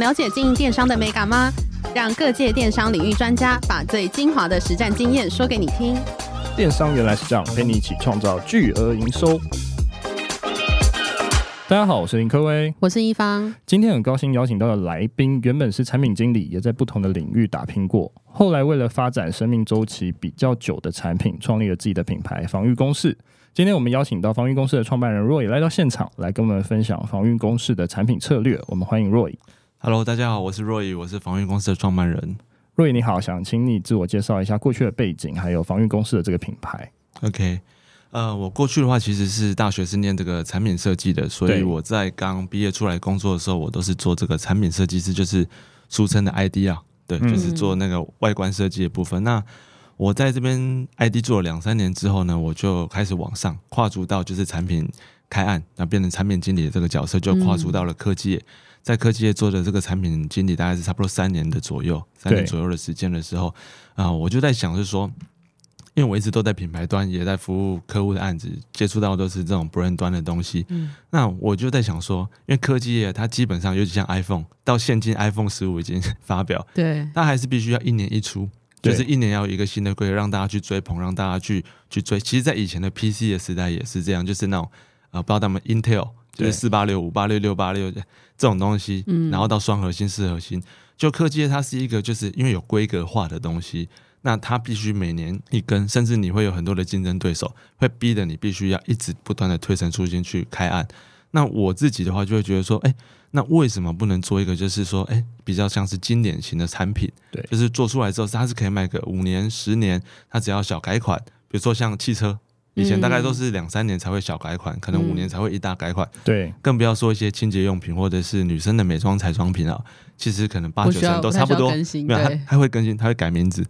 了解经营电商的美感吗？让各界电商领域专家把最精华的实战经验说给你听。电商原来是这样，陪你一起创造巨额营收。大家好，我是林科威，我是一方。今天很高兴邀请到的来宾，原本是产品经理，也在不同的领域打拼过，后来为了发展生命周期比较久的产品，创立了自己的品牌防御公式。今天我们邀请到防御公式的创办人 Roy 来到现场，来跟我们分享防御公式的产品策略。我们欢迎 Roy。Hello，大家好，我是 Roy，我是防御公司的创办人。Roy 你好，想请你自我介绍一下过去的背景，还有防御公司的这个品牌。OK，呃，我过去的话其实是大学是念这个产品设计的，所以我在刚毕业出来工作的时候，我都是做这个产品设计师，就是俗称的 ID 啊，对，嗯、就是做那个外观设计的部分。那我在这边 ID 做了两三年之后呢，我就开始往上跨足到就是产品开案，那变成产品经理的这个角色，就跨足到了科技业。在科技业做的这个产品经理，大概是差不多三年的左右，三年左右的时间的时候，啊、呃，我就在想，是说，因为我一直都在品牌端，也在服务客户的案子，接触到都是这种 brand 端的东西。嗯，那我就在想说，因为科技业它基本上，尤其像 iPhone，到现今 iPhone 十五已经发表，对，它还是必须要一年一出。就是一年要有一个新的规格，让大家去追捧，让大家去去追。其实，在以前的 PC 的时代也是这样，就是那种呃，不知道他们 Intel 就是四八六、五八六、六八六这种东西，然后到双核心、四核心，就科技它是一个，就是因为有规格化的东西，那它必须每年一更，甚至你会有很多的竞争对手，会逼得你必须要一直不断的推陈出新去开案。那我自己的话，就会觉得说，哎。那为什么不能做一个，就是说，哎，比较像是经典型的产品？对，就是做出来之后，它是可以卖个五年、十年，它只要小改款。比如说像汽车，以前大概都是两三年才会小改款，嗯、可能五年才会一大改款。对，更不要说一些清洁用品或者是女生的美妆彩妆品啊，其实可能八九成都差不多。没有，它它会更新，它会改名字，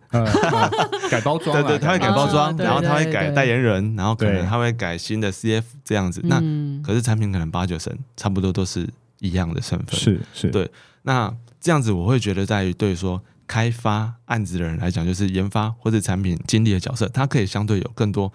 改包装。对对，它会改包装，然后它会改代言人，然后可能它会改新的 CF 这样子。那可是产品可能八九成差不多都是。一样的身份是是对，那这样子我会觉得，在于对说开发案子的人来讲，就是研发或者产品经理的角色，他可以相对有更多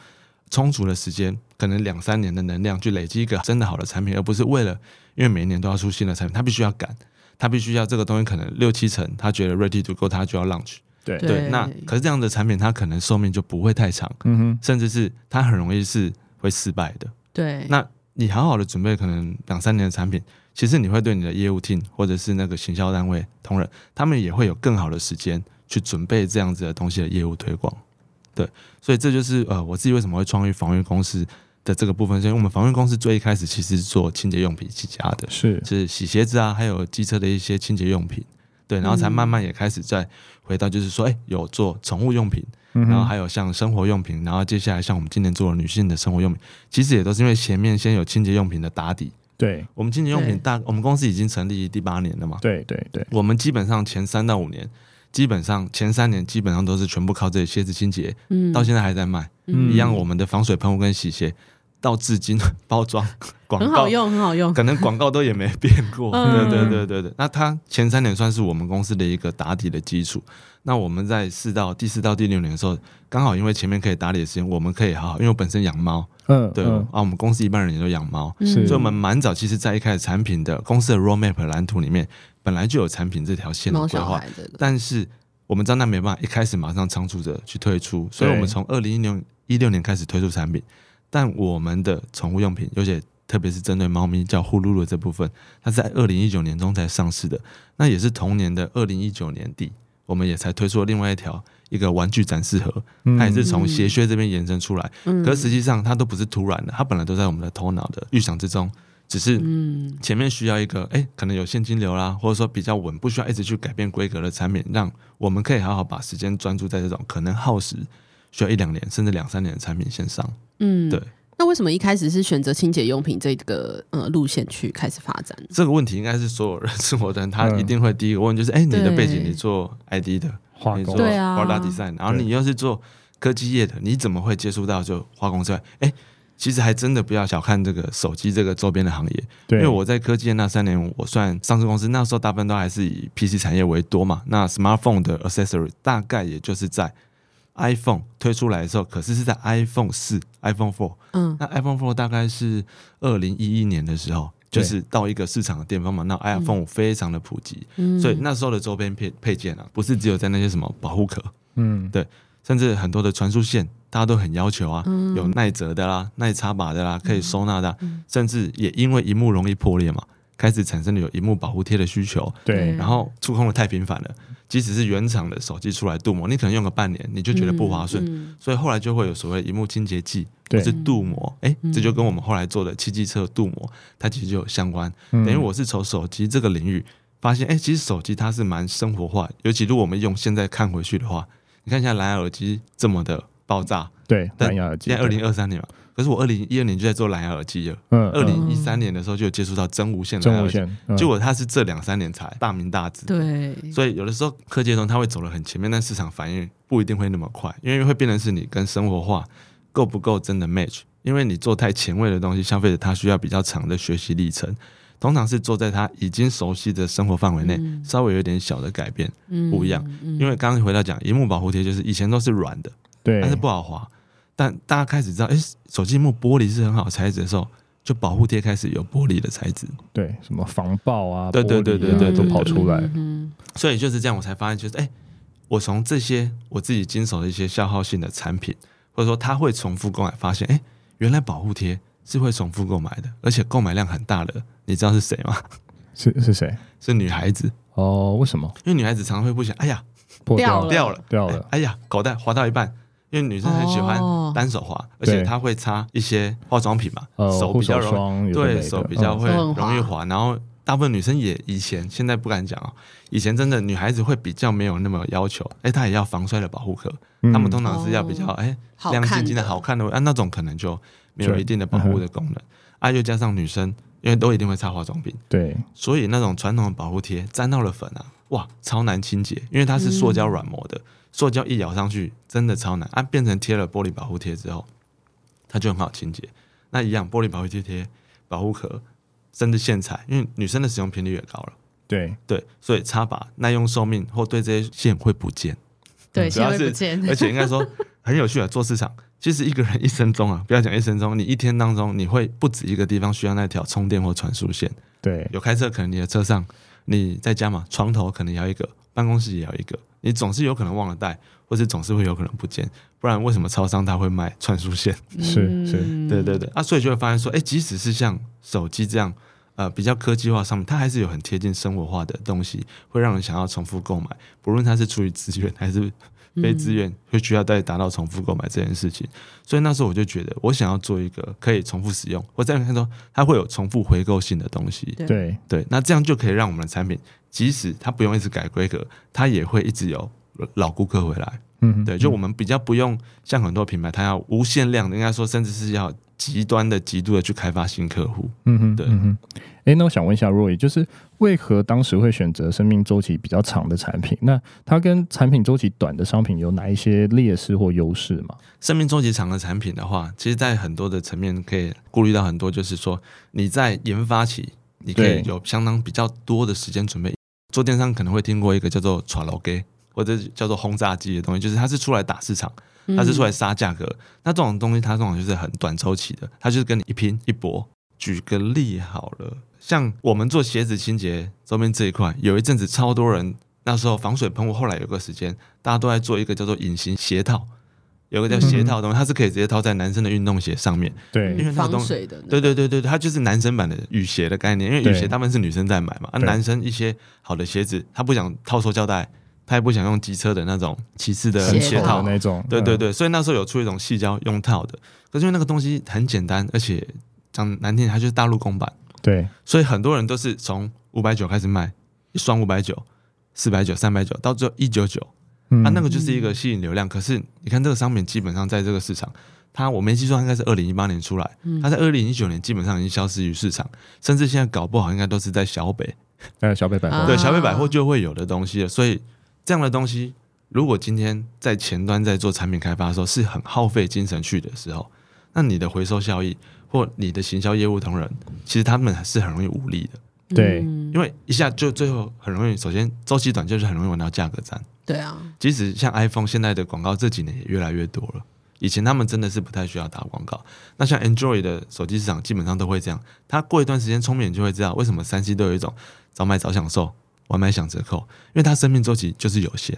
充足的时间，可能两三年的能量去累积一个真的好的产品，而不是为了因为每一年都要出新的产品，他必须要赶，他必须要这个东西可能六七成，他觉得 ready to go，他就要 launch。对对，那可是这样的产品，它可能寿命就不会太长，嗯哼，甚至是它很容易是会失败的。对，那你好好的准备可能两三年的产品。其实你会对你的业务 team 或者是那个行销单位同仁，他们也会有更好的时间去准备这样子的东西的业务推广，对，所以这就是呃我自己为什么会创立防御公司的这个部分，因为我们防御公司最一开始其实是做清洁用品起家的，是。是洗鞋子啊，还有机车的一些清洁用品，对，然后才慢慢也开始再回到就是说，哎，有做宠物用品，然后还有像生活用品，然后接下来像我们今年做的女性的生活用品，其实也都是因为前面先有清洁用品的打底。对，我们清洁用品大，我们公司已经成立第八年了嘛。对对对，我们基本上前三到五年，基本上前三年基本上都是全部靠这些鞋子清洁，嗯，到现在还在卖，嗯，一样我们的防水喷雾跟洗鞋，到至今包装广告很好用，很好用，可能广告都也没变过。对对对对对，那它前三年算是我们公司的一个打底的基础。那我们在四到第四到第六年的时候，刚好因为前面可以打理的时间，我们可以好好，因为我本身养猫，嗯，对嗯。啊，我们公司一般人也都养猫，是。所以我们蛮早，其实在一开始产品的公司的 roadmap 蓝图里面，本来就有产品这条线的规划，但是我们知道那没办法一开始马上仓促着去推出，所以我们从二零一六一六年开始推出产品，但我们的宠物用品，而且特别是针对猫咪叫呼噜噜这部分，它是在二零一九年中才上市的，那也是同年的二零一九年底。我们也才推出了另外一条一个玩具展示盒，它也是从鞋靴这边延伸出来。嗯、可是实际上它都不是突然的，它本来都在我们的头脑的预想之中，只是前面需要一个哎、欸，可能有现金流啦，或者说比较稳，不需要一直去改变规格的产品，让我们可以好好把时间专注在这种可能耗时需要一两年甚至两三年的产品线上。嗯，对。那为什么一开始是选择清洁用品这个呃路线去开始发展？这个问题应该是所有人生活的人他一定会第一个问，就是哎、嗯，你的背景你做 ID 的，化工，对啊，Product Design，然后你又是做科技业的，你怎么会接触到就化工之外？哎，其实还真的不要小看这个手机这个周边的行业，因为我在科技业那三年，我算上市公司，那时候大部分都还是以 PC 产业为多嘛，那 Smartphone 的 Accessory 大概也就是在。iPhone 推出来的时候，可是是在 iPhone 四、iPhone Four。嗯，那 iPhone Four 大概是二零一一年的时候就是到一个市场的巅峰嘛。那 iPhone 五非常的普及，嗯、所以那时候的周边配配件啊，不是只有在那些什么保护壳，嗯，对，甚至很多的传输线，大家都很要求啊，嗯、有耐折的啦、耐插拔的啦，可以收纳的，嗯、甚至也因为荧幕容易破裂嘛，开始产生了有荧幕保护贴的需求。对，然后触控的太频繁了。即使是原厂的手机出来镀膜，你可能用个半年，你就觉得不划算，嗯嗯、所以后来就会有所谓的萤幕清洁剂，或是镀膜。哎、嗯，这就跟我们后来做的七机车镀膜，它其实就有相关。嗯、等于我是从手机这个领域发现，哎，其实手机它是蛮生活化，尤其如果我们用现在看回去的话，你看现在蓝牙耳机这么的爆炸，对，蓝牙耳机，现在二零二三年嘛。可是我二零一二年就在做蓝牙耳机了，嗯，二零一三年的时候就有接触到真无线蓝牙耳机，嗯、结果它是这两三年才大名大紫，对，所以有的时候科技中它会走得很前面，但市场反应不一定会那么快，因为会变成是你跟生活化够不够真的 match，因为你做太前卫的东西，消费者他需要比较长的学习历程，通常是做在他已经熟悉的生活范围内，嗯、稍微有点小的改变，嗯、不一样，因为刚刚回到讲，荧幕保护贴就是以前都是软的，对，但是不好滑。但大家开始知道，哎、欸，手机幕玻璃是很好材质的时候，就保护贴开始有玻璃的材质，对，什么防爆啊，对对对对对，都跑出来。嗯，所以就是这样，我才发现，就是哎、欸，我从这些我自己经手的一些消耗性的产品，或者说它会重复购买，发现，哎、欸，原来保护贴是会重复购买的，而且购买量很大的。你知道是谁吗？是是谁？是女孩子。哦，为什么？因为女孩子常常会不想，哎呀，掉了掉了掉了，哎呀，口袋滑到一半。因为女生很喜欢单手滑，而且她会擦一些化妆品嘛，手比较容易，对手比较会容易滑。然后大部分女生也以前现在不敢讲哦，以前真的女孩子会比较没有那么要求，哎，她也要防摔的保护壳，她们通常是要比较哎亮晶晶的好看的，啊那种可能就没有一定的保护的功能。啊，又加上女生因为都一定会擦化妆品，对，所以那种传统的保护贴沾到了粉啊，哇，超难清洁，因为它是塑胶软膜的。塑胶一咬上去真的超难啊！变成贴了玻璃保护贴之后，它就很好清洁。那一样玻璃保护贴贴保护壳，甚至线材，因为女生的使用频率也高了。对对，所以插拔耐用寿命或对这些线会不见。对，主要是不见。而且应该说很有趣啊，做市场其实一个人一生中啊，不要讲一生中，你一天当中你会不止一个地方需要那条充电或传输线。对，有开车可能你的车上，你在家嘛，床头可能要一个，办公室也要一个。你总是有可能忘了带，或者总是会有可能不见，不然为什么超商他会卖串数线？是是，对对对啊，所以就会发现说，哎，即使是像手机这样，呃，比较科技化上面，它还是有很贴近生活化的东西，会让人想要重复购买，不论它是出于资源还是非自愿，会需要再达到重复购买这件事情。所以那时候我就觉得，我想要做一个可以重复使用，我再看说它会有重复回购性的东西。对对，那这样就可以让我们的产品。即使它不用一直改规格，它也会一直有老顾客回来。嗯，对，就我们比较不用像很多品牌，它要无限量的，应该说甚至是要极端的、极度的去开发新客户。嗯哼，对。嗯哎，那我想问一下 Roy，就是为何当时会选择生命周期比较长的产品？那它跟产品周期短的商品有哪一些劣势或优势吗？生命周期长的产品的话，其实在很多的层面可以顾虑到很多，就是说你在研发期，你可以有相当比较多的时间准备。做电商可能会听过一个叫做“炒楼机”或者叫做轰炸机的东西，就是它是出来打市场，它是出来杀价格。嗯、那这种东西它这种就是很短周期的，它就是跟你一拼一搏。举个例好了，像我们做鞋子清洁周边这一块，有一阵子超多人，那时候防水喷雾，后来有个时间大家都在做一个叫做隐形鞋套。有个叫鞋套的东西，它是可以直接套在男生的运动鞋上面。对，因为防水的。对对对对，它就是男生版的雨鞋的概念。因为雨鞋大部分是女生在买嘛，啊，男生一些好的鞋子，他不想套塑胶带，他也不想用机车的那种骑士的鞋套那种。对对对，所以那时候有出一种细胶用套的，可是因为那个东西很简单，而且讲难听，它就是大陆公版。对，所以很多人都是从五百九开始卖，一双五百九、四百九、三百九，到最后一九九。啊，那个就是一个吸引流量。可是你看这个商品，基本上在这个市场，它我没记错，应该是二零一八年出来，它在二零一九年基本上已经消失于市场，甚至现在搞不好应该都是在小北，呃，小北百货，对，小北百货就会有的东西了。所以这样的东西，如果今天在前端在做产品开发的时候是很耗费精神去的时候，那你的回收效益或你的行销业务同仁，其实他们是很容易无力的。对，因为一下就最后很容易，首先周期短就是很容易玩到价格战。对啊，即使像 iPhone 现在的广告这几年也越来越多了，以前他们真的是不太需要打广告。那像 Android 的手机市场基本上都会这样，它过一段时间聪明人就会知道为什么三 C 都有一种早买早享受，晚买享折扣，因为它生命周期就是有限。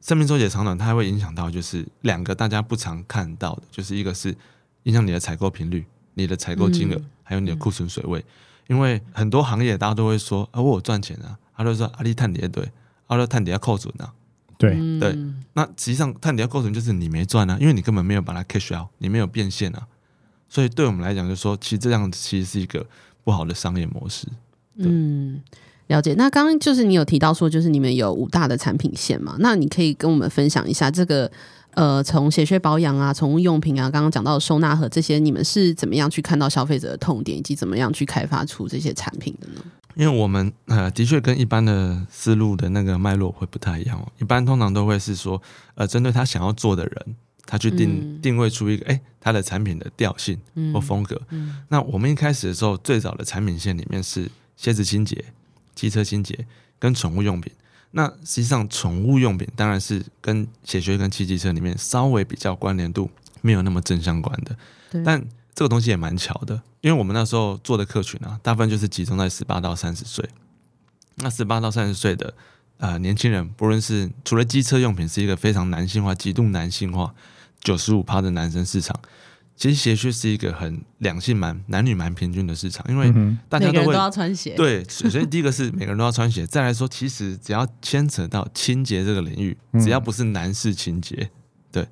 生命周期的长短，它还会影响到就是两个大家不常看到的，就是一个是影响你的采购频率、你的采购金额，还有你的库存水位。嗯、因为很多行业大家都会说啊，我赚钱啊，他就说阿里探底对，阿里探底要扣准啊。对对，那实际上探底要扣准就是你没赚啊，因为你根本没有把它 cash out，你没有变现啊，所以对我们来讲，就是说其实这样其实是一个不好的商业模式。嗯，了解。那刚刚就是你有提到说，就是你们有五大的产品线嘛？那你可以跟我们分享一下这个呃，从血靴保养啊、宠物用品啊，刚刚讲到的收纳盒这些，你们是怎么样去看到消费者的痛点，以及怎么样去开发出这些产品的呢？因为我们呃，的确跟一般的思路的那个脉络会不太一样哦。一般通常都会是说，呃，针对他想要做的人，他去定、嗯、定位出一个，哎，他的产品的调性或风格。嗯嗯、那我们一开始的时候，最早的产品线里面是鞋子清洁、机车清洁跟宠物用品。那实际上，宠物用品当然是跟鞋靴跟汽机车里面稍微比较关联度没有那么正相关的，对但。这个东西也蛮巧的，因为我们那时候做的客群啊，大部分就是集中在十八到三十岁。那十八到三十岁的呃年轻人，不论是除了机车用品是一个非常男性化、极度男性化，九十五趴的男生市场，其实鞋靴是一个很两性蛮男女蛮平均的市场，因为大家都会都要穿鞋。对，首先 第一个是每个人都要穿鞋，再来说，其实只要牵扯到清洁这个领域，只要不是男士清洁，对，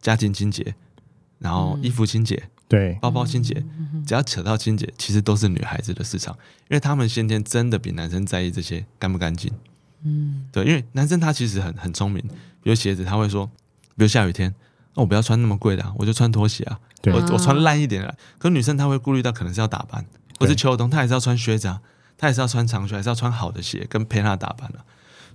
家庭清洁，然后衣服清洁。对，包包清洁，只要扯到清洁，其实都是女孩子的市场，因为他们先天真的比男生在意这些干不干净。嗯，对，因为男生他其实很很聪明，比如鞋子他会说，比如下雨天，那我不要穿那么贵的啊，我就穿拖鞋啊，我我穿烂一点的。可女生她会顾虑到可能是要打扮，或是秋冬，她还是要穿靴子啊，她还是要穿长靴，还是要穿好的鞋跟陪她打扮啊。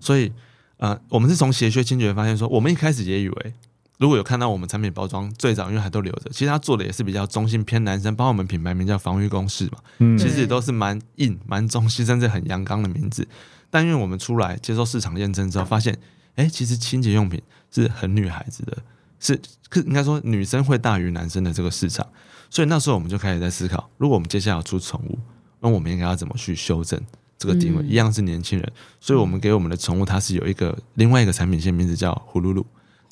所以，呃，我们是从鞋靴清洁发现说，我们一开始也以为。如果有看到我们产品包装，最早因为还都留着，其实他做的也是比较中性偏男生，包括我们品牌名叫防御公式嘛，嗯，其实也都是蛮硬、蛮中性，甚至很阳刚的名字。但因为我们出来接受市场验证之后，发现，哎，其实清洁用品是很女孩子的，是，应该说女生会大于男生的这个市场。所以那时候我们就开始在思考，如果我们接下来要出宠物，那我们应该要怎么去修正这个定位？嗯、一样是年轻人，所以我们给我们的宠物，它是有一个另外一个产品线，名字叫呼噜噜。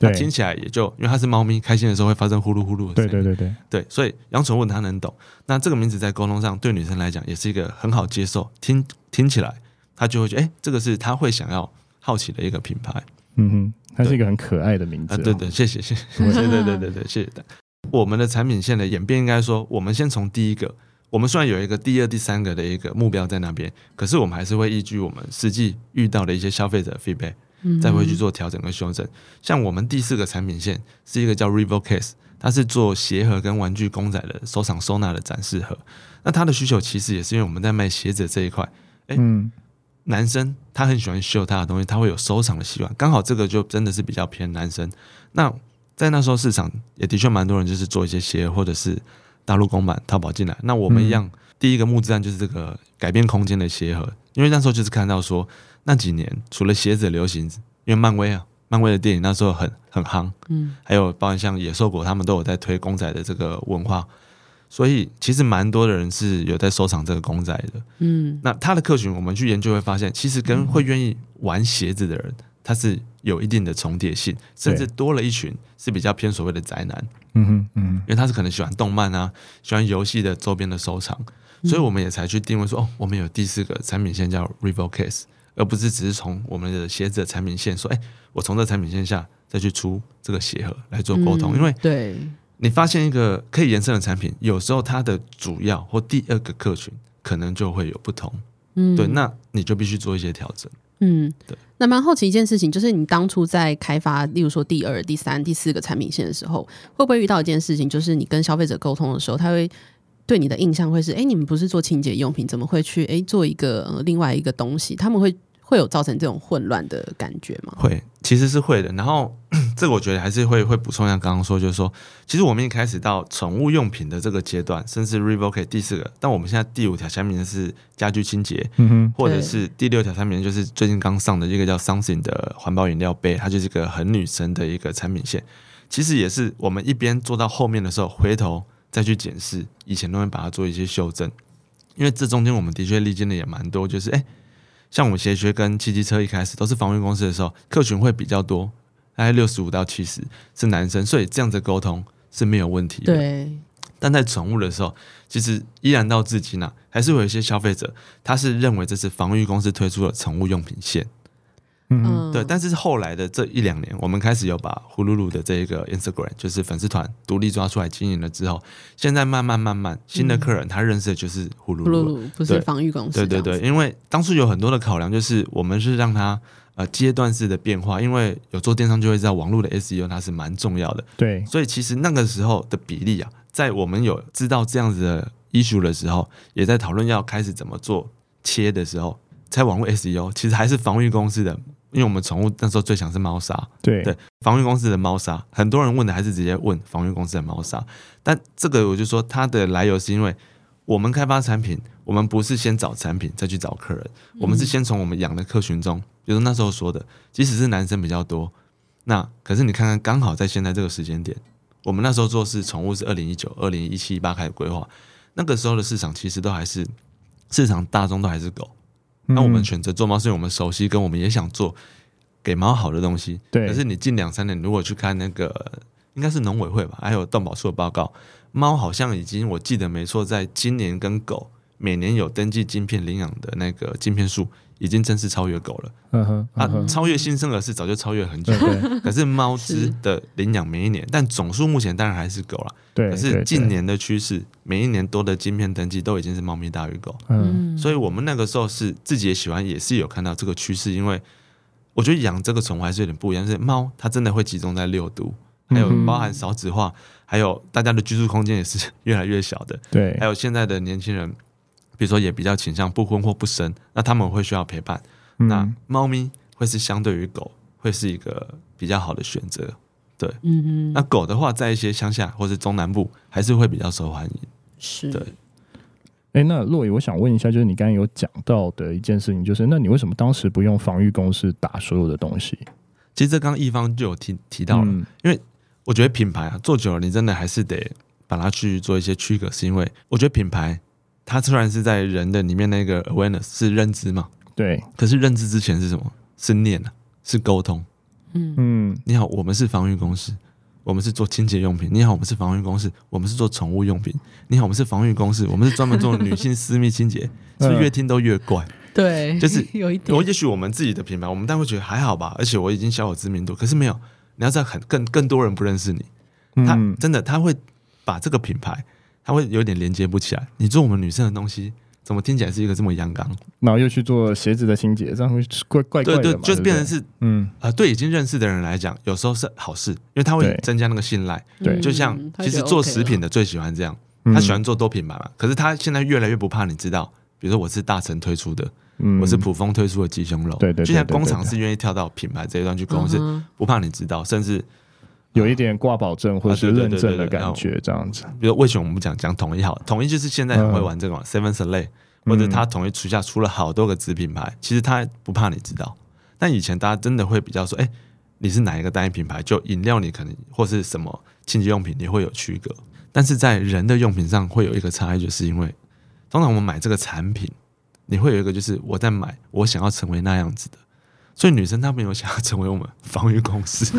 那听起来也就，因为它是猫咪，开心的时候会发生呼噜呼噜的声音。对对对对，对，所以养宠物它能懂。那这个名字在沟通上，对女生来讲也是一个很好接受，听听起来她就会觉得，哎、欸，这个是她会想要好奇的一个品牌。嗯哼，它是一个很可爱的名字、哦。啊，对对，谢谢谢谢，对对对对对，谢谢。我们的产品线的演变，应该说，我们先从第一个，我们虽然有一个第二、第三个的一个目标在那边，可是我们还是会依据我们实际遇到的一些消费者 feedback。再会去做调整和修正。像我们第四个产品线是一个叫 Revo Case，它是做鞋盒跟玩具公仔的收藏收纳的展示盒。那它的需求其实也是因为我们在卖鞋子这一块，哎，男生他很喜欢秀他的东西，他会有收藏的习惯。刚好这个就真的是比较偏男生。那在那时候市场也的确蛮多人就是做一些鞋或者是大陆公版淘宝进来。那我们一样第一个募资案就是这个改变空间的鞋盒，因为那时候就是看到说。那几年，除了鞋子流行，因为漫威啊，漫威的电影那时候很很夯，嗯，还有包括像野兽国，他们都有在推公仔的这个文化，所以其实蛮多的人是有在收藏这个公仔的，嗯，那他的客群，我们去研究会发现，其实跟会愿意玩鞋子的人，他是有一定的重叠性，甚至多了一群是比较偏所谓的宅男，嗯哼，嗯，因为他是可能喜欢动漫啊，喜欢游戏的周边的收藏，所以我们也才去定位说，哦，我们有第四个产品线叫 Revo Case。而不是只是从我们的鞋子的产品线说，哎，我从这产品线下再去出这个鞋盒来做沟通，嗯、因为对你发现一个可以延伸的产品，有时候它的主要或第二个客群可能就会有不同，嗯，对，那你就必须做一些调整，嗯，对。那蛮好奇一件事情，就是你当初在开发，例如说第二、第三、第四个产品线的时候，会不会遇到一件事情，就是你跟消费者沟通的时候，他会对你的印象会是，哎，你们不是做清洁用品，怎么会去哎做一个、呃、另外一个东西？他们会。会有造成这种混乱的感觉吗？会，其实是会的。然后 这个我觉得还是会会补充一下，刚刚说就是说，其实我们一开始到宠物用品的这个阶段，甚至 Revoke 第四个，但我们现在第五条产品是家居清洁，嗯哼，或者是第六条产品就是最近刚上的一个叫 Something 的环保饮料杯，它就是一个很女生的一个产品线。其实也是我们一边做到后面的时候，回头再去检视以前，都会把它做一些修正。因为这中间我们的确历经的也蛮多，就是哎，像我们鞋靴跟汽机车一开始都是防御公司的时候，客群会比较多，大概六十五到七十是男生，所以这样子沟通是没有问题的。对。但在宠物的时候，其实依然到至今呢、啊，还是有一些消费者，他是认为这是防御公司推出的宠物用品线。嗯，对。但是后来的这一两年，我们开始有把呼噜噜的这一个 Instagram，就是粉丝团独立抓出来经营了之后，现在慢慢慢慢，新的客人他认识的就是呼噜噜，噜，噜，不是防御公司。对对对，因为当初有很多的考量，就是我们是让他呃阶段式的变化，因为有做电商就会知道网络的 SEO 它是蛮重要的。对，所以其实那个时候的比例啊。在我们有知道这样子的 issue 的时候，也在讨论要开始怎么做切的时候，在网络 SEO 其实还是防御公司的，因为我们宠物那时候最想是猫砂，对。对，防御公司的猫砂，很多人问的还是直接问防御公司的猫砂，但这个我就说它的来由是因为我们开发产品，我们不是先找产品再去找客人，我们是先从我们养的客群中，比如那时候说的，即使是男生比较多，那可是你看看刚好在现在这个时间点。我们那时候做是宠物是二零一九、二零一七、一八开始规划，那个时候的市场其实都还是市场大众都还是狗，那我们选择做猫是因为我们熟悉，跟我们也想做给猫好的东西。对。可是你近两三年如果去看那个应该是农委会吧，还有动保处的报告，猫好像已经我记得没错，在今年跟狗每年有登记晶片领养的那个晶片数。已经正式超越狗了，嗯哼，啊，超越新生儿是早就超越很久了。可是猫只的领养每一年，但总数目前当然还是狗了。对，可是近年的趋势，每一年多的晶片登记都已经是猫咪大于狗。嗯，所以我们那个时候是自己也喜欢，也是有看到这个趋势。因为我觉得养这个宠物还是有点不一样，是猫它真的会集中在六度，还有包含少子化，还有大家的居住空间也是 越来越小的。对，还有现在的年轻人。比如说，也比较倾向不婚或不生，那他们会需要陪伴。嗯、那猫咪会是相对于狗，会是一个比较好的选择。对，嗯嗯。那狗的话，在一些乡下或是中南部，还是会比较受欢迎。是，对。哎、欸，那洛伊，我想问一下，就是你刚刚有讲到的一件事情，就是那你为什么当时不用防御公式打所有的东西？其实这刚刚一方就有提提到了、嗯，因为我觉得品牌啊做久了，你真的还是得把它去做一些区隔，是因为我觉得品牌。它虽然是在人的里面那个 awareness 是认知嘛，对，可是认知之前是什么？是念啊，是沟通。嗯嗯，你好，我们是防御公司，我们是做清洁用品。你好，我们是防御公司，我们是做宠物用品。你好，我们是防御公司，我们是专门做女性私密清洁。是不是越听都越怪？对，就是 有一点。我也许我们自己的品牌，我们当然会觉得还好吧，而且我已经小有知名度。可是没有，你要在很更更多人不认识你，他真的他会把这个品牌。他会有点连接不起来。你做我们女生的东西，怎么听起来是一个这么阳刚？然后又去做鞋子的清洁，这样会怪怪怪的。对对，就是变成是嗯啊、呃，对已经认识的人来讲，有时候是好事，因为他会增加那个信赖。对，就像其实做食品的最喜欢这样，他喜欢做多品牌嘛。可是他现在越来越不怕你知道，比如说我是大成推出的，我是普丰推出的鸡胸肉，对对，就像工厂是愿意跳到品牌这一段去沟通，是不怕你知道，甚至。有一点挂保证或者是认证的感觉，这样子。比如为什么我们讲讲统一好？统一就是现在很会玩这个嘛，Seven Select，或者他统一旗下出了好多个子品牌，其实他不怕你知道。但以前大家真的会比较说，哎，你是哪一个单一品牌？就饮料你可能或是什么清洁用品，你会有区隔。但是在人的用品上会有一个差异，就是因为通常我们买这个产品，你会有一个就是我在买，我想要成为那样子的。所以女生她没有想要成为我们防御公司，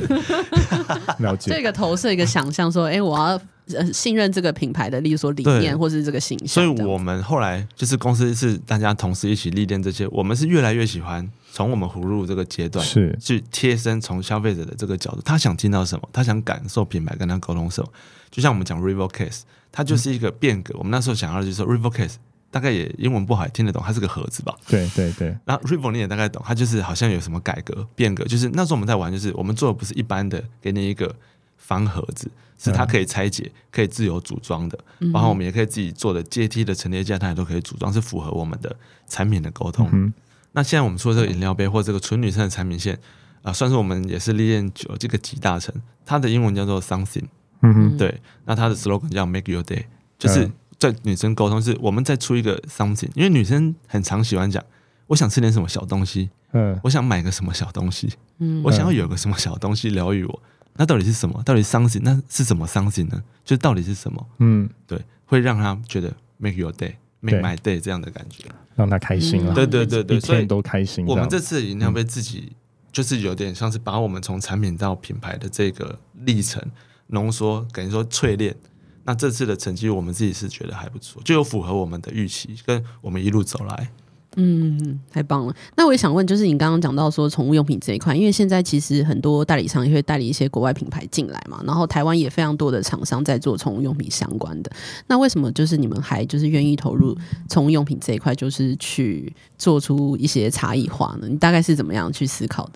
了解这个投射一个想象说，哎、欸，我要呃信任这个品牌的，例如说理念或是这个形象。所以我们后来就是公司是大家同时一起历练这些，我们是越来越喜欢从我们呼噜噜这个阶段是去贴身从消费者的这个角度，他想听到什么，他想感受品牌跟他沟通什么。就像我们讲 Rival Case，它就是一个变革。嗯、我们那时候想要的就是说 Rival Case。大概也英文不好，也听得懂，它是个盒子吧？对对对。然后 Revo 你也大概懂，它就是好像有什么改革变革，就是那时候我们在玩，就是我们做的不是一般的给你一个方盒子，是它可以拆解、可以自由组装的，然后我们也可以自己做的阶梯的陈列架，它也都可以组装，是符合我们的产品的沟通。嗯、那现在我们说这个饮料杯或这个纯女生的产品线啊、呃，算是我们也是历练久这个集大成，它的英文叫做 Something，嗯哼，对，那它的 slogan 叫 Make Your Day，就是。在女生沟通是，我们再出一个 something，因为女生很常喜欢讲，我想吃点什么小东西，嗯，我想买个什么小东西，嗯，我想要有个什么小东西疗愈我，那到底是什么？到底 something？那是什么 something 呢？就到底是什么？嗯，对，会让她觉得 make your day，make my day 这样的感觉，让她开心了。对对对对，所以都开心。我们这次一定要被自己，就是有点像是把我们从产品到品牌的这个历程浓缩，等于说淬炼。那这次的成绩，我们自己是觉得还不错，就有符合我们的预期，跟我们一路走来。嗯，太棒了。那我也想问，就是你刚刚讲到说宠物用品这一块，因为现在其实很多代理商也会代理一些国外品牌进来嘛，然后台湾也非常多的厂商在做宠物用品相关的。那为什么就是你们还就是愿意投入宠物用品这一块，就是去做出一些差异化呢？你大概是怎么样去思考的？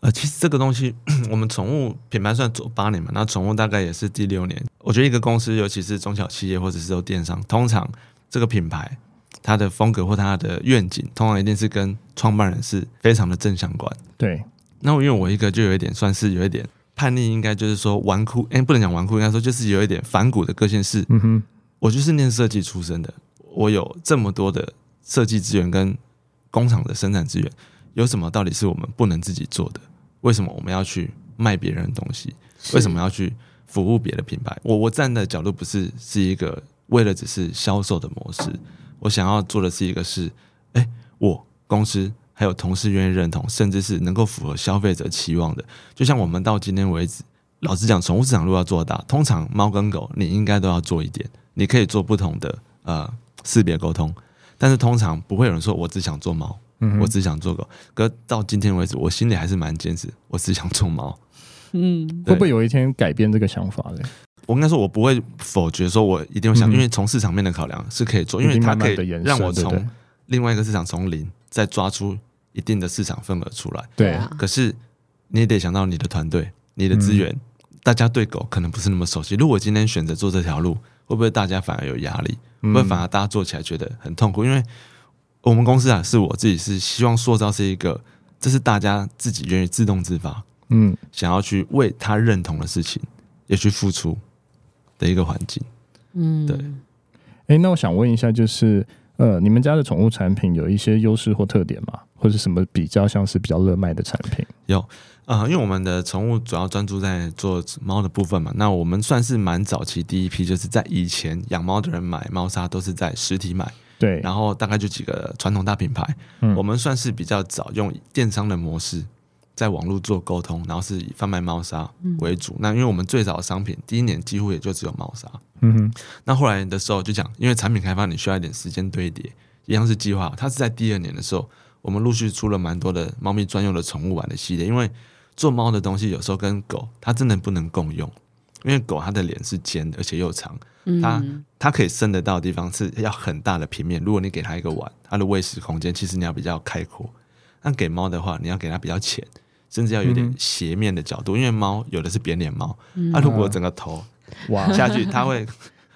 呃，其实这个东西，我们宠物品牌算做八年嘛，那宠物大概也是第六年。我觉得一个公司，尤其是中小企业或者是说电商，通常这个品牌。它的风格或它的愿景，通常一定是跟创办人是非常的正相关。对，那我因为我一个就有一点算是有一点叛逆，应该就是说纨绔，哎，不能讲纨绔，应该说就是有一点反骨的个性是。嗯哼，我就是念设计出身的，我有这么多的设计资源跟工厂的生产资源，有什么到底是我们不能自己做的？为什么我们要去卖别人的东西？为什么要去服务别的品牌？我我站的角度不是是一个为了只是销售的模式。我想要做的是一个是，哎、欸，我公司还有同事愿意认同，甚至是能够符合消费者期望的。就像我们到今天为止，老实讲，宠物市场如果要做大，通常猫跟狗你应该都要做一点，你可以做不同的呃识别沟通，但是通常不会有人说我只想做猫，嗯，我只想做狗。可到今天为止，我心里还是蛮坚持，我只想做猫。嗯，会不会有一天改变这个想法呢？我应该说，我不会否决说，我一定会想，因为从市场面的考量是可以做，因为它可以让我从另外一个市场从零再抓出一定的市场份额出来。对啊，可是你也得想到你的团队、你的资源，大家对狗可能不是那么熟悉。如果今天选择做这条路，会不会大家反而有压力？会不会反而大家做起来觉得很痛苦？因为我们公司啊，是我自己是希望塑造是一个，这是大家自己愿意自动自发，嗯，想要去为他认同的事情也去付出。的一个环境，嗯，对，哎、欸，那我想问一下，就是呃，你们家的宠物产品有一些优势或特点吗？或者什么比较像是比较热卖的产品？有啊、呃，因为我们的宠物主要专注在做猫的部分嘛，那我们算是蛮早期第一批，就是在以前养猫的人买猫砂都是在实体买，对，然后大概就几个传统大品牌，嗯，我们算是比较早用电商的模式。在网络做沟通，然后是以贩卖猫砂为主。嗯、那因为我们最早的商品第一年几乎也就只有猫砂。嗯哼。那后来的时候就讲，因为产品开发你需要一点时间堆叠，一样是计划。它是在第二年的时候，我们陆续出了蛮多的猫咪专用的宠物碗的系列。因为做猫的东西有时候跟狗它真的不能共用，因为狗它的脸是尖的，而且又长，它它可以伸得到的地方是要很大的平面。如果你给它一个碗，它的喂食空间其实你要比较开阔。那给猫的话，你要给它比较浅。甚至要有点斜面的角度，嗯、因为猫有的是扁脸猫，它、嗯啊、如果整个头哇 下去，它会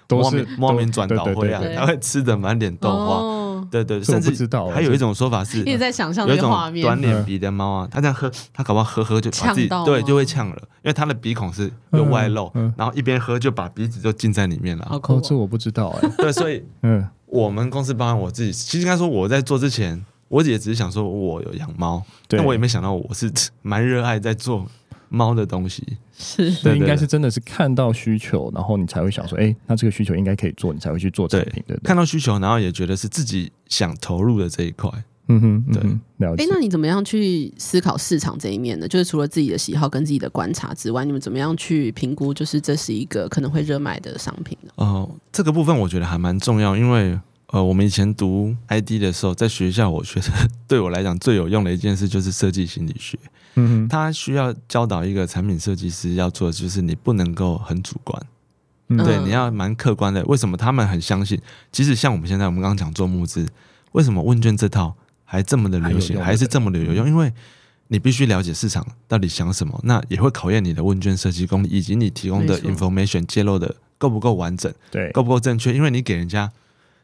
莫名莫名转倒灰啊，它会吃的满脸豆花。哦、对，对对，甚至还有一种说法是，一直在想象有一种短脸鼻的猫啊，它这样喝，它搞不好喝喝就把自己对就会呛了，因为它的鼻孔是有外露，嗯嗯、然后一边喝就把鼻子就浸在里面了。哦，这我不知道哎。对，所以嗯，我们公司包含我自己，其实应该说我在做之前。我也只是想说，我有养猫，但我也没想到我是 蛮热爱在做猫的东西。是，对，应该是真的是看到需求，然后你才会想说，哎、欸，那这个需求应该可以做，你才会去做产品的。看到需求，然后也觉得是自己想投入的这一块。嗯哼，对，了解。哎、欸，那你怎么样去思考市场这一面呢？就是除了自己的喜好跟自己的观察之外，你们怎么样去评估，就是这是一个可能会热卖的商品呢？哦、呃，这个部分我觉得还蛮重要，因为。呃，我们以前读 ID 的时候，在学校，我觉得 对我来讲最有用的一件事就是设计心理学。嗯，他需要教导一个产品设计师要做的，就是你不能够很主观，嗯、对，你要蛮客观的。为什么他们很相信？即使像我们现在，我们刚刚讲做募资，为什么问卷这套还这么的流行，还，还是这么的有用？因为你必须了解市场到底想什么，那也会考验你的问卷设计功力，以及你提供的 information 揭露的够不够完整，对，够不够正确？因为你给人家。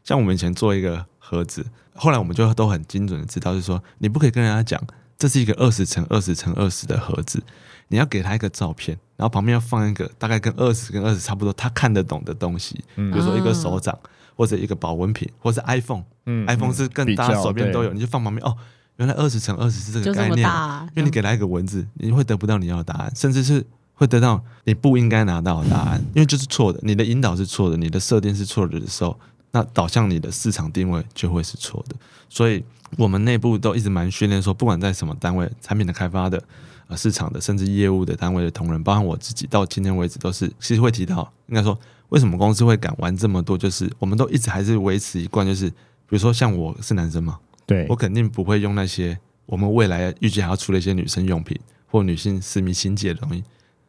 像我们以前做一个盒子，后来我们就都很精准的知道，就是说你不可以跟人家讲这是一个二十乘二十乘二十的盒子，你要给他一个照片，然后旁边要放一个大概跟二十跟二十差不多他看得懂的东西，嗯、比如说一个手掌或者一个保温瓶，或者 iPhone，iPhone、嗯、iPhone 是更大手边都有，你就放旁边哦，原来二十乘二十是这个概念，啊、因为你给他一个文字，你会得不到你要的答案，甚至是会得到你不应该拿到的答案，因为就是错的，你的引导是错的，你的设定是错的的时候，那导向你的市场定位就会是错的。所以我们内部都一直蛮训练说，不管在什么单位，产品的开发的、呃市场的，甚至业务的单位的同仁，包括我自己，到今天为止都是其实会提到，应该说为什么公司会敢玩这么多，就是我们都一直还是维持一贯，就是比如说像我是男生嘛，对我肯定不会用那些我们未来预计还要出的一些女生用品或女性私密清洁的东西。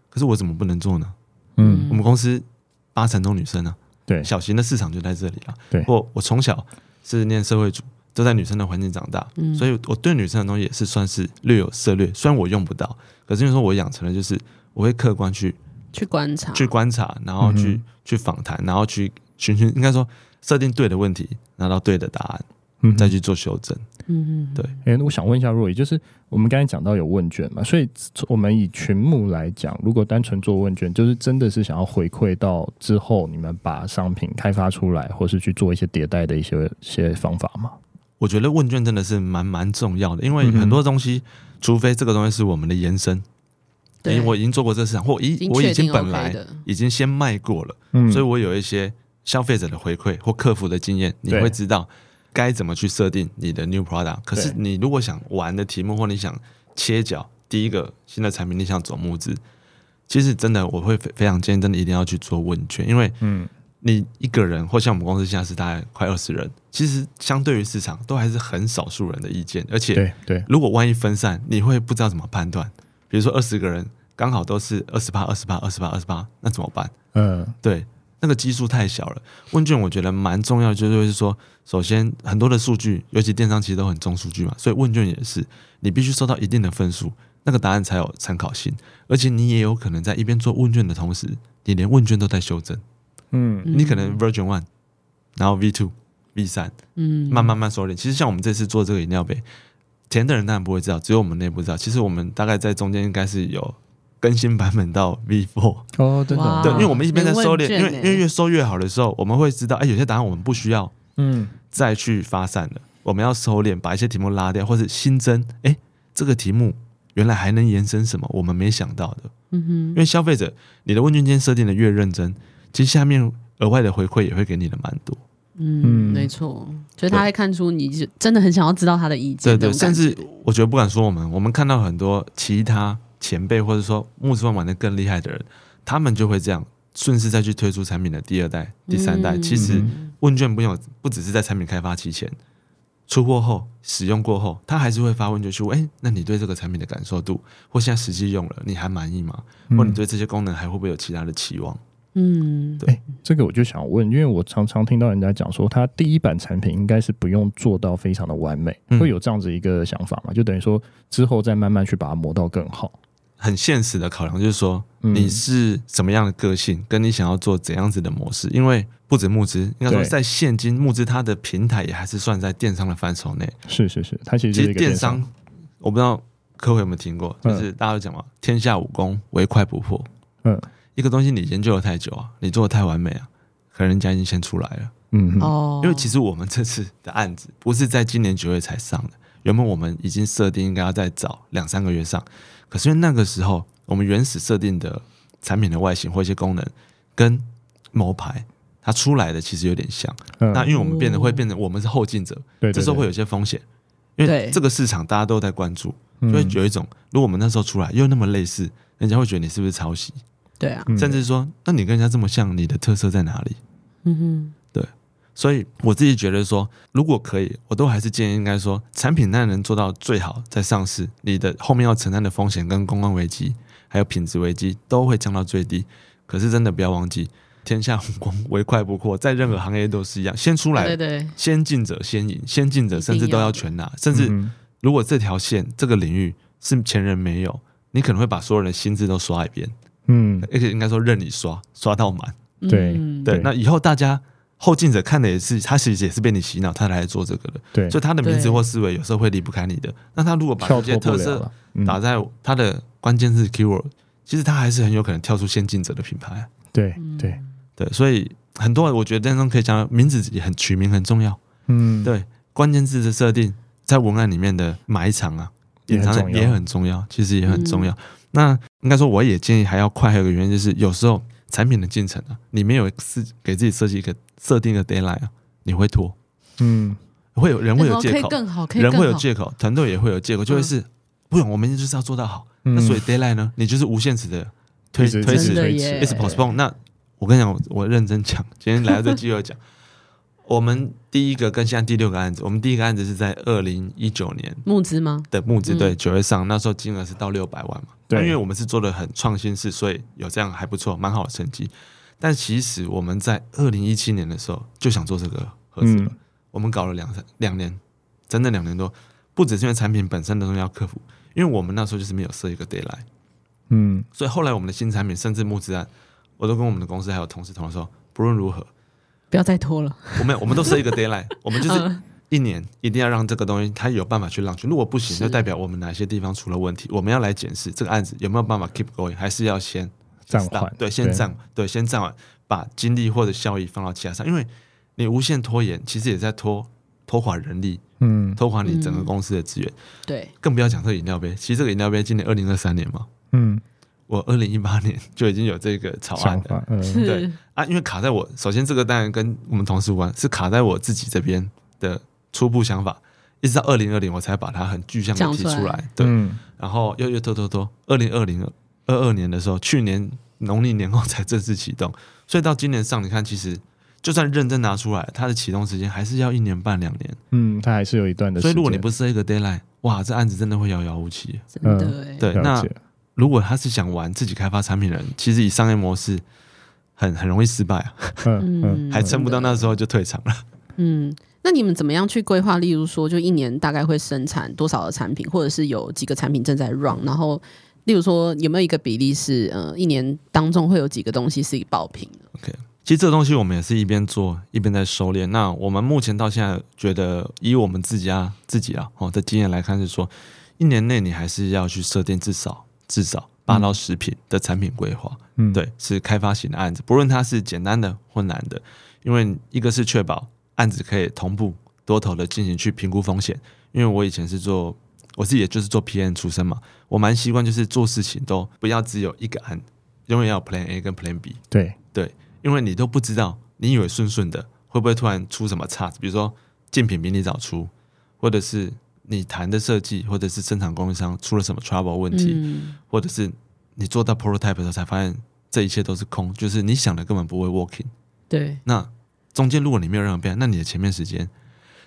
可是我怎么不能做呢？嗯，我们公司八成都女生呢、啊，对，小型的市场就在这里了。对，我我从小是念社会组，都在女生的环境长大，嗯，所以我对女生的东西也是算是略有涉略。虽然我用不到，可是因为说我养成了，就是我会客观去去观察，去观察，然后去、嗯、去访谈，然后去寻寻，应该说设定对的问题，拿到对的答案，嗯，再去做修正。嗯嗯，对。哎、欸，我想问一下若雨，就是我们刚才讲到有问卷嘛，所以我们以群目来讲，如果单纯做问卷，就是真的是想要回馈到之后你们把商品开发出来，或是去做一些迭代的一些一些方法吗？我觉得问卷真的是蛮蛮重要的，因为很多东西，嗯、除非这个东西是我们的延伸，对，因为我已经做过这个市场，或已我已经本来已经先卖过了，嗯，所以我有一些消费者的回馈或客服的经验，你会知道。该怎么去设定你的 new product？可是你如果想玩的题目，或你想切角，第一个新的产品，你想走募资，其实真的我会非非常建议，真的一定要去做问卷，因为嗯，你一个人或像我们公司现在是大概快二十人，其实相对于市场都还是很少数人的意见，而且对对，如果万一分散，你会不知道怎么判断。比如说二十个人刚好都是二十八、二十八、二十八、二十八，那怎么办？嗯，对。那个基数太小了，问卷我觉得蛮重要，就是说，首先很多的数据，尤其电商其实都很重数据嘛，所以问卷也是，你必须收到一定的分数，那个答案才有参考性，而且你也有可能在一边做问卷的同时，你连问卷都在修正，嗯，你可能 Version One，然后 V Two、V 三，嗯，慢慢慢收敛。其实像我们这次做这个饮料杯，填的人当然不会知道，只有我们内部知道。其实我们大概在中间应该是有。更新版本到 V four 哦，真的。对，因为我们一边在收敛，因为因为越收越好的时候，我们会知道，哎，有些答案我们不需要，嗯，再去发散了，我们要收敛，把一些题目拉掉，或者新增，哎，这个题目原来还能延伸什么，我们没想到的，嗯哼，因为消费者，你的问卷间设定的越认真，其实下面额外的回馈也会给你的蛮多，嗯，没错，所以他会看出你真的很想要知道他的意见，对对，甚至我觉得不敢说我们，我们看到很多其他。前辈或者说募资方玩的更厉害的人，他们就会这样顺势再去推出产品的第二代、第三代。嗯、其实问卷不用，不只是在产品开发期前、出货后、使用过后，他还是会发问卷去问：哎，那你对这个产品的感受度，或现在实际用了，你还满意吗？或你对这些功能还会不会有其他的期望？嗯，对、欸，这个我就想问，因为我常常听到人家讲说，他第一版产品应该是不用做到非常的完美，嗯、会有这样子一个想法嘛？就等于说之后再慢慢去把它磨到更好。很现实的考量就是说，你是什么样的个性，跟你想要做怎样子的模式。因为不止募资，应该说在现今募资，它的平台也还是算在电商的范畴内。是是是，它其实其实电商，我不知道各位有没有听过，就是大家都讲嘛，天下武功，唯快不破。嗯，一个东西你研究了太久啊，你做的太完美啊，可能人家已经先出来了。嗯哦，因为其实我们这次的案子不是在今年九月才上的，原本我们已经设定应该要再早两三个月上。可是因为那个时候，我们原始设定的产品的外形或一些功能，跟某牌它出来的其实有点像。嗯、那因为我们变得会变成我们是后进者，这时候会有些风险，因为这个市场大家都在关注，就会有一种，如果我们那时候出来又那么类似，人家会觉得你是不是抄袭？对啊，甚至说，那你跟人家这么像，你的特色在哪里？嗯哼。所以我自己觉得说，如果可以，我都还是建议应该说，产品那能做到最好再上市，你的后面要承担的风险跟公关危机，还有品质危机都会降到最低。可是真的不要忘记，天下武功唯快不破，在任何行业都是一样，先出来，对对，先进者先赢，先进者甚至都要全拿。甚至如果这条线这个领域是前人没有，你可能会把所有人的心智都刷一遍，嗯，而且应该说任你刷，刷到满。对对，那以后大家。后进者看的也是，他其实也是被你洗脑，他来做这个的。对，所以他的名字或思维有时候会离不开你的。那他如果把这些特色打在他的关键字 keyword，其实他还是很有可能跳出先进者的品牌。对对对，所以很多我觉得当中可以讲名字也很取名很重要。嗯，对，关键字的设定在文案里面的埋藏啊，隐藏也很重要，其实也很重要。那应该说我也建议还要快，还有个原因就是有时候产品的进程啊，你没有是给自己设计一个设定一个 deadline 啊，你会拖，嗯，会有人会有借口，更好，人会有借口，团队也会有借口，就会是不用，我们就是要做到好，那所以 deadline 呢，你就是无限次的推推迟推迟，一直 postpone。那我跟你讲，我认真讲，今天来到这机会讲。我们第一个跟现在第六个案子，我们第一个案子是在二零一九年募资吗？的募资对，九月上那时候金额是到六百万嘛。对，因为我们是做的很创新式，所以有这样还不错，蛮好的成绩。但其实我们在二零一七年的时候就想做这个盒子了，我们搞了两三两年，整整两年多，不只是因为产品本身的东西要克服，因为我们那时候就是没有设一个 d a y l i h t。嗯，所以后来我们的新产品甚至募资案，我都跟我们的公司还有同事同说，不论如何。不要再拖了。我们我们都设一个 d a y l i h t 我们就是一年一定要让这个东西它有办法去 launch。如果不行，就代表我们哪些地方出了问题，我们要来检视这个案子有没有办法 keep going，还是要先暂缓？对，先暂对，先暂缓，把精力或者效益放到其他上。因为你无限拖延，其实也在拖拖垮人力，嗯，拖垮你整个公司的资源。对，更不要讲这个饮料杯。其实这个饮料杯今年二零二三年嘛，嗯。我二零一八年就已经有这个草案的，嗯、对啊，因为卡在我首先这个当然跟我们同事无关，是卡在我自己这边的初步想法，一直到二零二零我才把它很具象的提出来，对，嗯、然后又又拖拖拖，二零二零二二年的时候，去年农历年后才正式启动，所以到今年上，你看其实就算认真拿出来，它的启动时间还是要一年半两年，嗯，它还是有一段的时间，所以如果你不设一个 deadline，哇，这案子真的会遥遥无期，真的、欸，对，那。如果他是想玩自己开发产品的人，其实以商业模式很很容易失败啊，嗯，还撑不到那时候就退场了。嗯，那你们怎么样去规划？例如说，就一年大概会生产多少的产品，或者是有几个产品正在 run？然后，例如说，有没有一个比例是，呃，一年当中会有几个东西是一爆品？OK，其实这个东西我们也是一边做一边在收敛。那我们目前到现在觉得，以我们自己啊自己啊哦的经验来看，是说一年内你还是要去设定至少。至少八到十品的产品规划，嗯，对，是开发型的案子，不论它是简单的或难的，因为一个是确保案子可以同步多头的进行去评估风险，因为我以前是做，我自己也就是做 PM 出身嘛，我蛮习惯就是做事情都不要只有一个案，永远要有 Plan A 跟 Plan B，对对，因为你都不知道，你以为顺顺的，会不会突然出什么岔子，比如说竞品比你早出，或者是。你谈的设计，或者是生产供应商出了什么 trouble 问题，嗯、或者是你做到 prototype 的时候才发现这一切都是空，就是你想的根本不会 working。对，那中间如果你没有任何变，那你的前面时间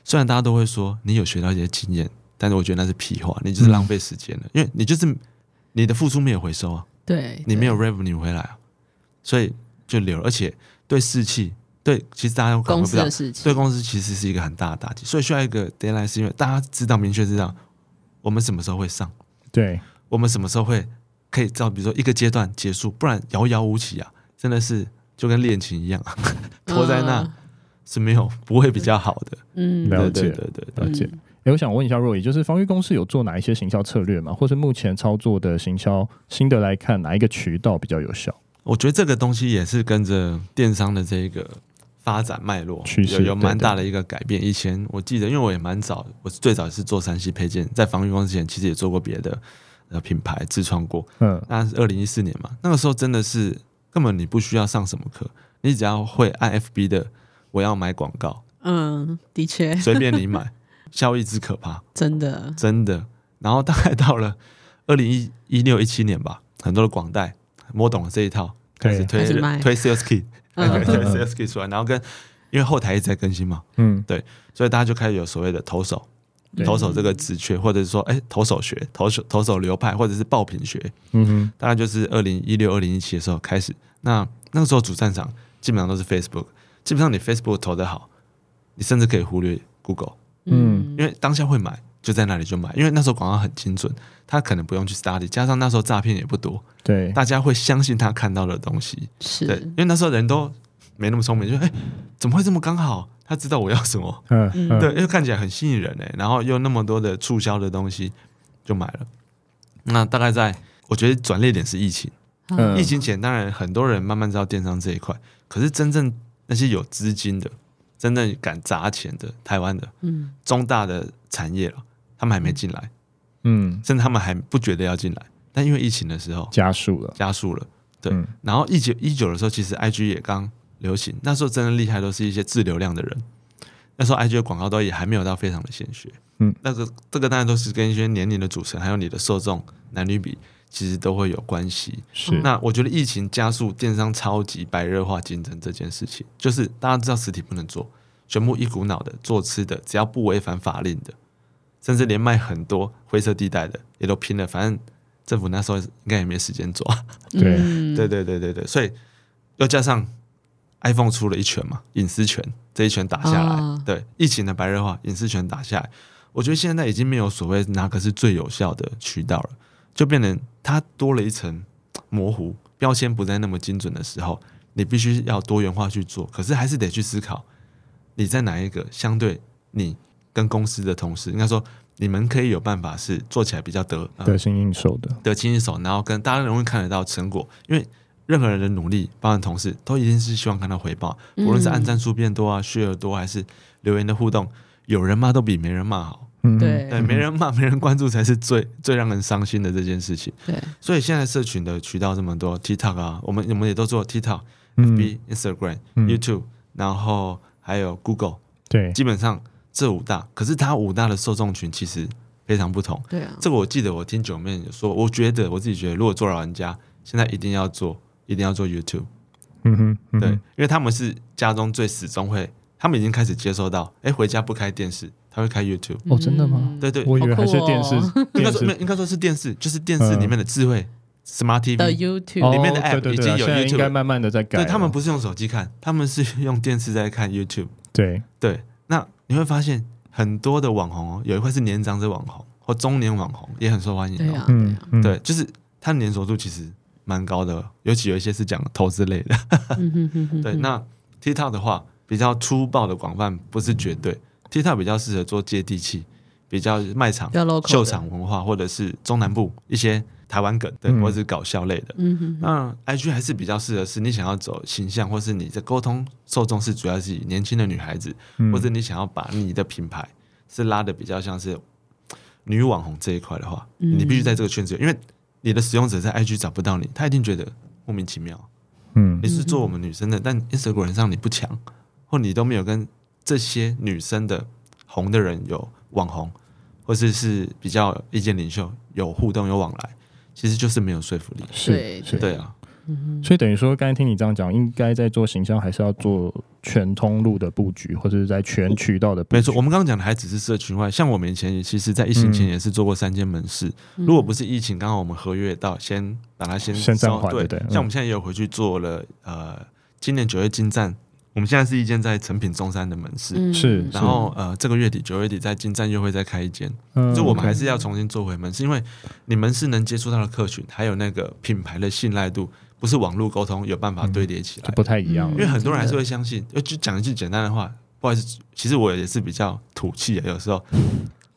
虽然大家都会说你有学到一些经验，但是我觉得那是屁话，你就是浪费时间了，嗯、因为你就是你的付出没有回收啊，对，你没有 revenue 回来啊，所以就留了，而且对士气。对，其实大家都可能不知道，对公司其实是一个很大的打击，所以需要一个 deadline，是因为大家知道明确知道我们什么时候会上，对，我们什么时候会可以照，比如说一个阶段结束，不然遥遥无期啊，真的是就跟恋情一样，拖在那是没有不会比较好的。嗯，了解，对对对，了解。哎，我想问一下若仪，就是芳玉公司有做哪一些行销策略吗？或是目前操作的行销心得来看，哪一个渠道比较有效？我觉得这个东西也是跟着电商的这一个。发展脉络有有蛮大的一个改变。以前我记得，因为我也蛮早，我最早是做三 C 配件，在芳玉公司前，其实也做过别的呃品牌自创过。嗯，那是二零一四年嘛，那个时候真的是根本你不需要上什么课，你只要会按 FB 的，我要买广告。嗯，的确，随便你买，效益之可怕，真的真的。然后大概到了二零一一六一七年吧，很多的广代摸懂了这一套，开始推推 Sales Kit。对，CSK 出来，然后跟因为后台一直在更新嘛，嗯，对，所以大家就开始有所谓的投手，投手这个职缺，或者是说，哎，投手学，投手投手流派，或者是爆品学，嗯哼，大概就是二零一六、二零一七的时候开始。那那个时候主战场基本上都是 Facebook，基本上你 Facebook 投的好，你甚至可以忽略 Google，嗯，因为当下会买就在那里就买，因为那时候广告很精准，他可能不用去 study，加上那时候诈骗也不多。对，大家会相信他看到的东西，是。对，因为那时候人都没那么聪明，就哎，怎么会这么刚好？他知道我要什么，嗯，嗯。对，因为看起来很吸引人哎，然后又那么多的促销的东西，就买了。那大概在我觉得转捩点是疫情，嗯，疫情前当然很多人慢慢知道电商这一块，可是真正那些有资金的、真正敢砸钱的台湾的，嗯，中大的产业了，他们还没进来，嗯，甚至他们还不觉得要进来。但因为疫情的时候加速了，加速了。对，嗯。然后一九一九的时候，其实 IG 也刚流行，那时候真的厉害，都是一些自流量的人。那时候 IG 的广告都也还没有到非常的显学，嗯，那个这个当然都是跟一些年龄的组成，还有你的受众男女比，其实都会有关系。是。那我觉得疫情加速电商超级白热化竞争这件事情，就是大家知道实体不能做，全部一股脑的做吃的，只要不违反法令的，甚至连卖很多灰色地带的也都拼了，反正政府那时候应该也没时间做。对。嗯对对对对对，所以又加上 iPhone 出了一拳嘛，隐私权这一拳打下来，啊。对疫情的白热化，隐私权打下来，我觉得现在已经没有所谓哪个是最有效的渠道了，就变成它多了一层模糊，标签不再那么精准的时候，你必须要多元化去做，可是还是得去思考你在哪一个相对你跟公司的同事，应该说你们可以有办法是做起来比较得、呃得心应手的，得心应手，然后跟大家容易看得到成果，因为任何人的努力，包含同事，都一定是希望看到回报，嗯无论是按赞数变多啊、share 多，还是留言的互动，有人骂都比没人骂好。嗯，对。对，没人骂、没人关注才是最最让人伤心的这件事情。对，所以现在社群的渠道这么多，TikTok 啊，我们我们也都做 TikTok、嗯。FB、Instagram、嗯。YouTube，然后还有 Google，对，基本上这五大，可是它五大的受众群其实非常不同。对啊，这个我记得我听九妹有说，我觉得我自己觉得，如果做老人家，现在一定要做，一定要做 YouTube，嗯哼，嗯哼。对，因为他们是家中最始终会，他们已经开始接受到，哎，回家不开电视，他会开 YouTube，哦真的吗？嗯。对对，我以为还是 电视，应该说没应该说是电视，就是电视里面的智慧、Smart 哦里面的 app 已经有 YouTube 应该慢慢的在改，对他们不是用手机看，他们是用电视在看 YouTube，对，对，那你会发现很多的网红哦，有一块是年长者网红或中年网红也很受欢迎哦，对啊，嗯嗯，对，就是他的粘着度其实蛮高的，尤其有一些是讲投资类的。对，那 TikTok 的话比较粗暴的广泛不是绝对，TikTok 比较适合做接地气，比较卖场秀场文化，或者是中南部一些台湾梗，对，嗯。或者是搞笑类的。嗯哼哼，那 IG 还是比较适合是你想要走形象，或是你的沟通受众是主要是以年轻的女孩子，嗯。或者你想要把你的品牌是拉的比较像是女网红这一块的话，嗯。你必须在这个圈子，因为你的使用者在 IG 找不到你，他一定觉得莫名其妙。嗯。你是做我们女生的，但 Instagram 上你不强，或你都没有跟这些女生的红的人有网红，或者是比较意见领袖有互动有往来，其实就是没有说服力。是对是，对啊，所以等于说，刚才听你这样讲，应该在做形象，还是要做全通路的布局，或者是在全渠道的布局。没错。我们刚刚讲的还只是社群外，像我们以前也其实，在疫情前也是做过三间门市。嗯如果不是疫情，刚好我们合约到，先把它先先暂缓对对嗯像我们现在也有回去做了，呃，今年九月金站，我们现在是一间在成品中山的门市。嗯是然后呃，这个月底九月底在金站又会再开一间，嗯，就我们还是要重新做回门市，因为你们是能接触到的客群，还有那个品牌的信赖度，不是网络沟通有办法堆叠起来就。不太一样。因为很多人还是会相信，就就讲一句简单的话，不好意思，其实我也是比较土气的，有时候，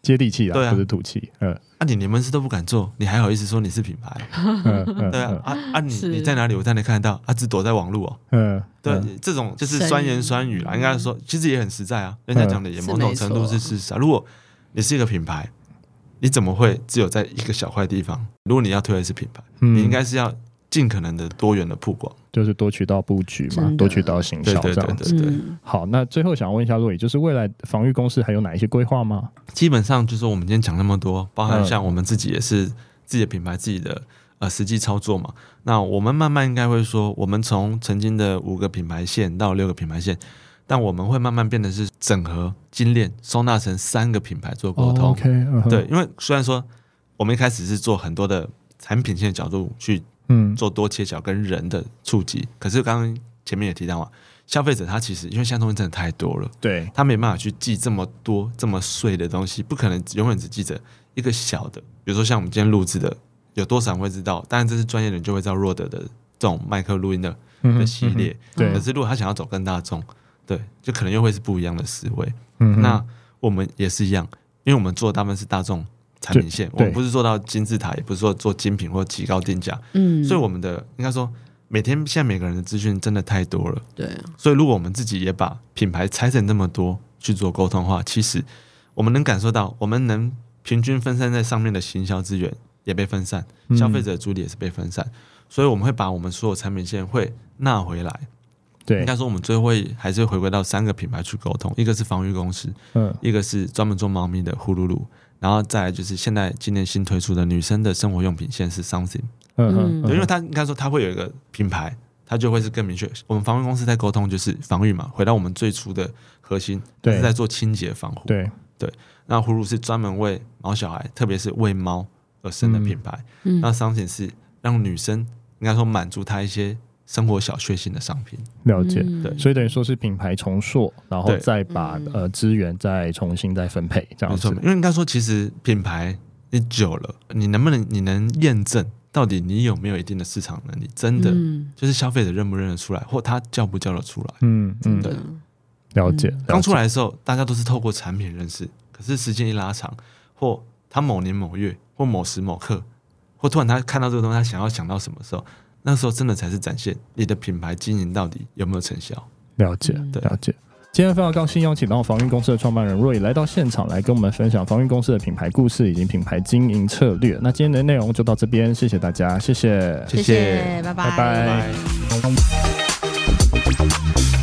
接地气啊，对啊不是土气。嗯啊，你连门市都不敢做，你还好意思说你是品牌？对啊，啊啊你你在哪里？我在哪里看得到？啊，只躲在网络哦。嗯，对，嗯这种就是酸言酸语啦，嗯应该说其实也很实在啊，人家讲的也某种程度是事实啊。如果你是一个品牌，你怎么会只有在一个小块地方？如果你要推的是品牌，嗯你应该是要尽可能的多元的曝光。就是多渠道布局嘛多渠道行销对对这样子。对对嗯好，那最后想问一下洛伊，就是未来防御公司还有哪一些规划吗？基本上就是我们今天讲那么多，包含嗯像我们自己也是自己的品牌、自己的呃实际操作嘛。那我们慢慢应该会说，我们从曾经的五个品牌线到六个品牌线，但我们会慢慢变得是整合、精炼、收纳成三个品牌做沟通。哦 OK，对，，因为虽然说我们一开始是做很多的产品线的角度去嗯，做多切角跟人的触及，可是刚刚前面也提到嘛，消费者他其实因为现在东西真的太多了。对，他没办法去记这么多这么碎的东西，不可能永远只记着一个小的。比如说像我们今天录制的，有多少人会知道？当然这是专业人就会知道 Rode 的这种麦克录音的嗯的系列。对可是如果他想要走更大众，对，就可能又会是不一样的思维。嗯那我们也是一样，因为我们做的大部分是大众产品线，我们不是做到金字塔，也不是说做精品或极高定价，嗯，所以我们的应该说每天现在每个人的资讯真的太多了。对啊，所以，如果我们自己也把品牌拆成那么多去做沟通的话，其实我们能感受到，我们能平均分散在上面的行销资源也被分散，消费者的注意力也是被分散，嗯、所以我们会把我们所有产品线会纳回来。对，应该说我们最后会还是会回归到三个品牌去沟通，一个是防御公司，嗯，一个是专门做猫咪的呼噜噜，然后再来就是现在今年新推出的女生的生活用品线是 Something，嗯嗯，对，因为它应该说它会有一个品牌，它就会是更明确。我们防御公司在沟通就是防御嘛，回到我们最初的核心，对，是在做清洁防护，对。对。那呼噜是专门为毛小孩，特别是为猫而生的品牌，嗯，那 Something 是让女生应该说满足她一些。生活小确幸的商品，了解，对，所以等于说是品牌重塑，然后再把呃资源再重新再分配，这样子。因为应该说，其实品牌你久了，你能不能你能验证到底你有没有一定的市场能力？真的就是消费者认不认得出来，或他叫不叫得出来？嗯嗯，对，了解。刚出来的时候，大家都是透过产品认识，可是时间一拉长，或他某年某月，或某时某刻，或突然他看到这个东西，他想要想到什么时候？那时候真的才是展现你的品牌经营到底有没有成效。了解，对，了解。今天非常高兴邀请到防御公司的创办人 Roy 来到现场，来跟我们分享防御公司的品牌故事以及品牌经营策略。那今天的内容就到这边，谢谢大家，谢谢，谢谢，拜拜，拜拜。